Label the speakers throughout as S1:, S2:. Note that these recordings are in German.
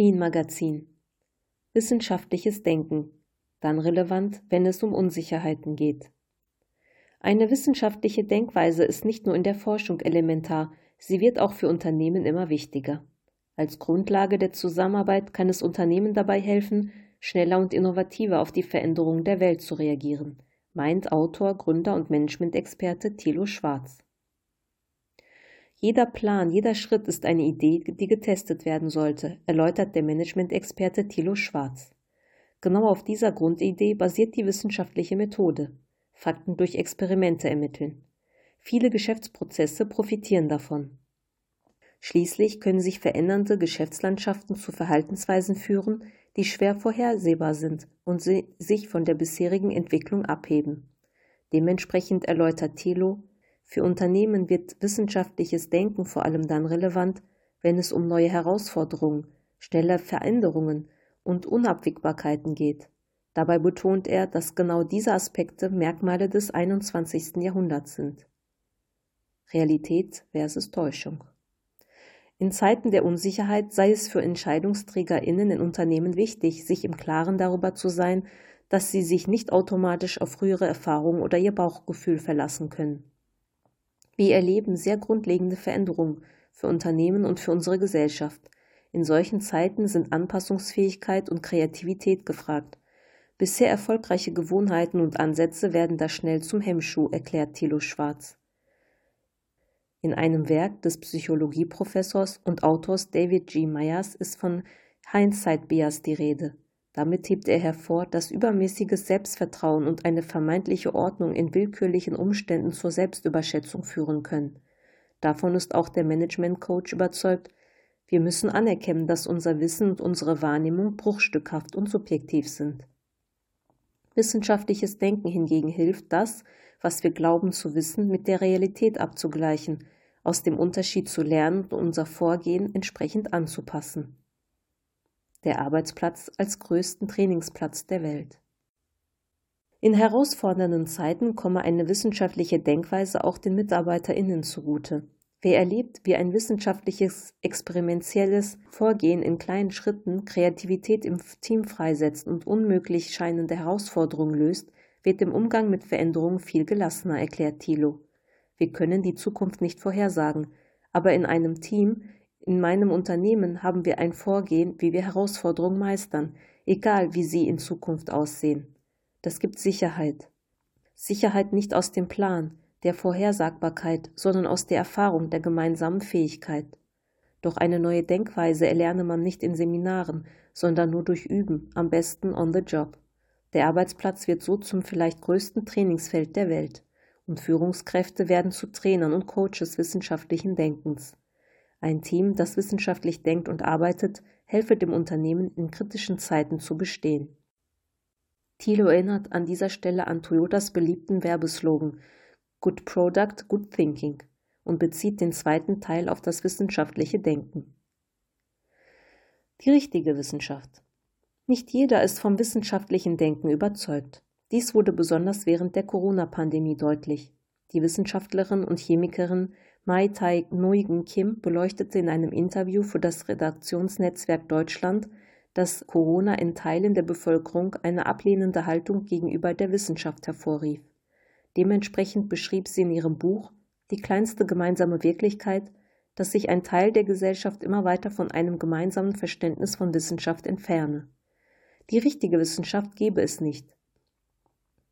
S1: Lean Magazin Wissenschaftliches Denken, dann relevant, wenn es um Unsicherheiten geht. Eine wissenschaftliche Denkweise ist nicht nur in der Forschung elementar, sie wird auch für Unternehmen immer wichtiger. Als Grundlage der Zusammenarbeit kann es Unternehmen dabei helfen, schneller und innovativer auf die Veränderungen der Welt zu reagieren, meint Autor, Gründer und Management-Experte Thilo Schwarz. Jeder Plan, jeder Schritt ist eine Idee, die getestet werden sollte, erläutert der Management-Experte Thilo Schwarz. Genau auf dieser Grundidee basiert die wissenschaftliche Methode. Fakten durch Experimente ermitteln. Viele Geschäftsprozesse profitieren davon. Schließlich können sich verändernde Geschäftslandschaften zu Verhaltensweisen führen, die schwer vorhersehbar sind und sich von der bisherigen Entwicklung abheben. Dementsprechend erläutert Thelo, für Unternehmen wird wissenschaftliches Denken vor allem dann relevant, wenn es um neue Herausforderungen, schnelle Veränderungen und Unabwägbarkeiten geht. Dabei betont er, dass genau diese Aspekte Merkmale des 21. Jahrhunderts sind. Realität versus Täuschung. In Zeiten der Unsicherheit sei es für EntscheidungsträgerInnen in Unternehmen wichtig, sich im Klaren darüber zu sein, dass sie sich nicht automatisch auf frühere Erfahrungen oder ihr Bauchgefühl verlassen können. Wir erleben sehr grundlegende Veränderungen für Unternehmen und für unsere Gesellschaft. In solchen Zeiten sind Anpassungsfähigkeit und Kreativität gefragt. Bisher erfolgreiche Gewohnheiten und Ansätze werden da schnell zum Hemmschuh, erklärt Thilo Schwarz. In einem Werk des Psychologieprofessors und Autors David G. Myers ist von Hindsight Bias die Rede. Damit hebt er hervor, dass übermäßiges Selbstvertrauen und eine vermeintliche Ordnung in willkürlichen Umständen zur Selbstüberschätzung führen können. Davon ist auch der Management Coach überzeugt, wir müssen anerkennen, dass unser Wissen und unsere Wahrnehmung bruchstückhaft und subjektiv sind. Wissenschaftliches Denken hingegen hilft, das, was wir glauben zu wissen, mit der Realität abzugleichen, aus dem Unterschied zu lernen und unser Vorgehen entsprechend anzupassen. Der Arbeitsplatz als größten Trainingsplatz der Welt. In herausfordernden Zeiten komme eine wissenschaftliche Denkweise auch den MitarbeiterInnen zugute. Wer erlebt, wie ein wissenschaftliches, experimentelles Vorgehen in kleinen Schritten Kreativität im Team freisetzt und unmöglich scheinende Herausforderungen löst, wird im Umgang mit Veränderungen viel gelassener, erklärt Thilo. Wir können die Zukunft nicht vorhersagen, aber in einem Team, in meinem Unternehmen haben wir ein Vorgehen, wie wir Herausforderungen meistern, egal wie sie in Zukunft aussehen. Das gibt Sicherheit. Sicherheit nicht aus dem Plan, der Vorhersagbarkeit, sondern aus der Erfahrung der gemeinsamen Fähigkeit. Doch eine neue Denkweise erlerne man nicht in Seminaren, sondern nur durch Üben, am besten on the job. Der Arbeitsplatz wird so zum vielleicht größten Trainingsfeld der Welt und Führungskräfte werden zu Trainern und Coaches wissenschaftlichen Denkens. Ein Team, das wissenschaftlich denkt und arbeitet, helfe dem Unternehmen in kritischen Zeiten zu bestehen. Thilo erinnert an dieser Stelle an Toyotas beliebten Werbeslogan Good Product, Good Thinking und bezieht den zweiten Teil auf das wissenschaftliche Denken. Die richtige Wissenschaft. Nicht jeder ist vom wissenschaftlichen Denken überzeugt. Dies wurde besonders während der Corona-Pandemie deutlich. Die Wissenschaftlerin und Chemikerin Mai Tai Nguyen Kim beleuchtete in einem Interview für das Redaktionsnetzwerk Deutschland, dass Corona in Teilen der Bevölkerung eine ablehnende Haltung gegenüber der Wissenschaft hervorrief. Dementsprechend beschrieb sie in ihrem Buch Die kleinste gemeinsame Wirklichkeit, dass sich ein Teil der Gesellschaft immer weiter von einem gemeinsamen Verständnis von Wissenschaft entferne. Die richtige Wissenschaft gebe es nicht.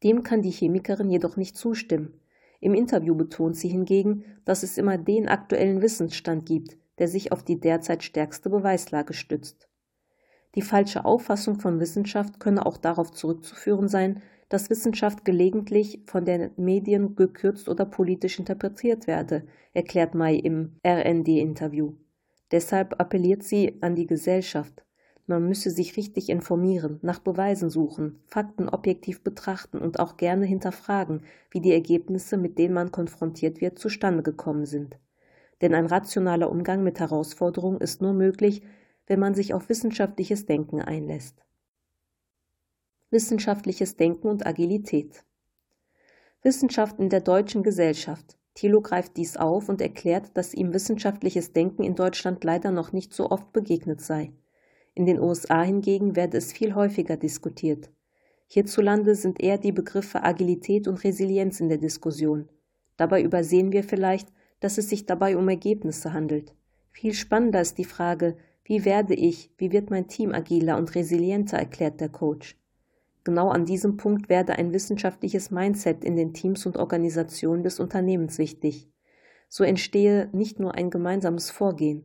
S1: Dem kann die Chemikerin jedoch nicht zustimmen. Im Interview betont sie hingegen, dass es immer den aktuellen Wissensstand gibt, der sich auf die derzeit stärkste Beweislage stützt. Die falsche Auffassung von Wissenschaft könne auch darauf zurückzuführen sein, dass Wissenschaft gelegentlich von den Medien gekürzt oder politisch interpretiert werde, erklärt May im RND-Interview. Deshalb appelliert sie an die Gesellschaft. Man müsse sich richtig informieren, nach Beweisen suchen, Fakten objektiv betrachten und auch gerne hinterfragen, wie die Ergebnisse, mit denen man konfrontiert wird, zustande gekommen sind. Denn ein rationaler Umgang mit Herausforderungen ist nur möglich, wenn man sich auf wissenschaftliches Denken einlässt wissenschaftliches Denken und Agilität. Wissenschaft in der deutschen Gesellschaft. Thilo greift dies auf und erklärt, dass ihm wissenschaftliches Denken in Deutschland leider noch nicht so oft begegnet sei. In den USA hingegen werde es viel häufiger diskutiert. Hierzulande sind eher die Begriffe Agilität und Resilienz in der Diskussion. Dabei übersehen wir vielleicht, dass es sich dabei um Ergebnisse handelt. Viel spannender ist die Frage, wie werde ich, wie wird mein Team agiler und resilienter, erklärt der Coach. Genau an diesem Punkt werde ein wissenschaftliches Mindset in den Teams und Organisationen des Unternehmens wichtig. So entstehe nicht nur ein gemeinsames Vorgehen,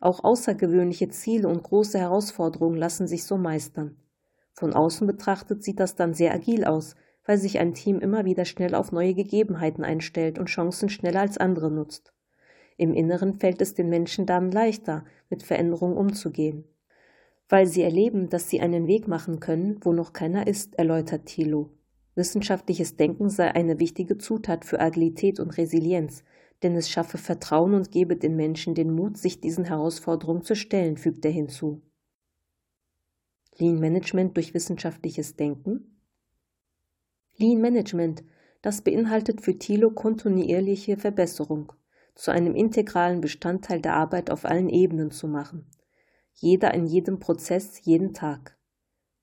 S1: auch außergewöhnliche Ziele und große Herausforderungen lassen sich so meistern. Von außen betrachtet sieht das dann sehr agil aus, weil sich ein Team immer wieder schnell auf neue Gegebenheiten einstellt und Chancen schneller als andere nutzt. Im Inneren fällt es den Menschen dann leichter, mit Veränderungen umzugehen. Weil sie erleben, dass sie einen Weg machen können, wo noch keiner ist, erläutert Thilo. Wissenschaftliches Denken sei eine wichtige Zutat für Agilität und Resilienz, denn es schaffe Vertrauen und gebe den Menschen den Mut, sich diesen Herausforderungen zu stellen, fügt er hinzu. Lean Management durch wissenschaftliches Denken? Lean Management, das beinhaltet für Thilo kontinuierliche Verbesserung zu einem integralen Bestandteil der Arbeit auf allen Ebenen zu machen. Jeder in jedem Prozess, jeden Tag.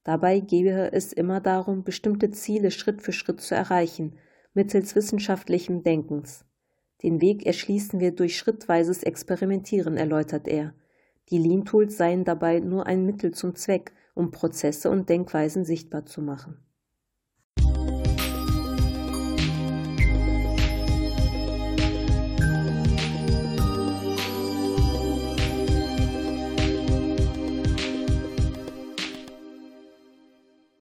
S1: Dabei gehe es immer darum, bestimmte Ziele Schritt für Schritt zu erreichen, mittels wissenschaftlichem Denkens. Den Weg erschließen wir durch schrittweises Experimentieren, erläutert er. Die Lean-Tools seien dabei nur ein Mittel zum Zweck, um Prozesse und Denkweisen sichtbar zu machen.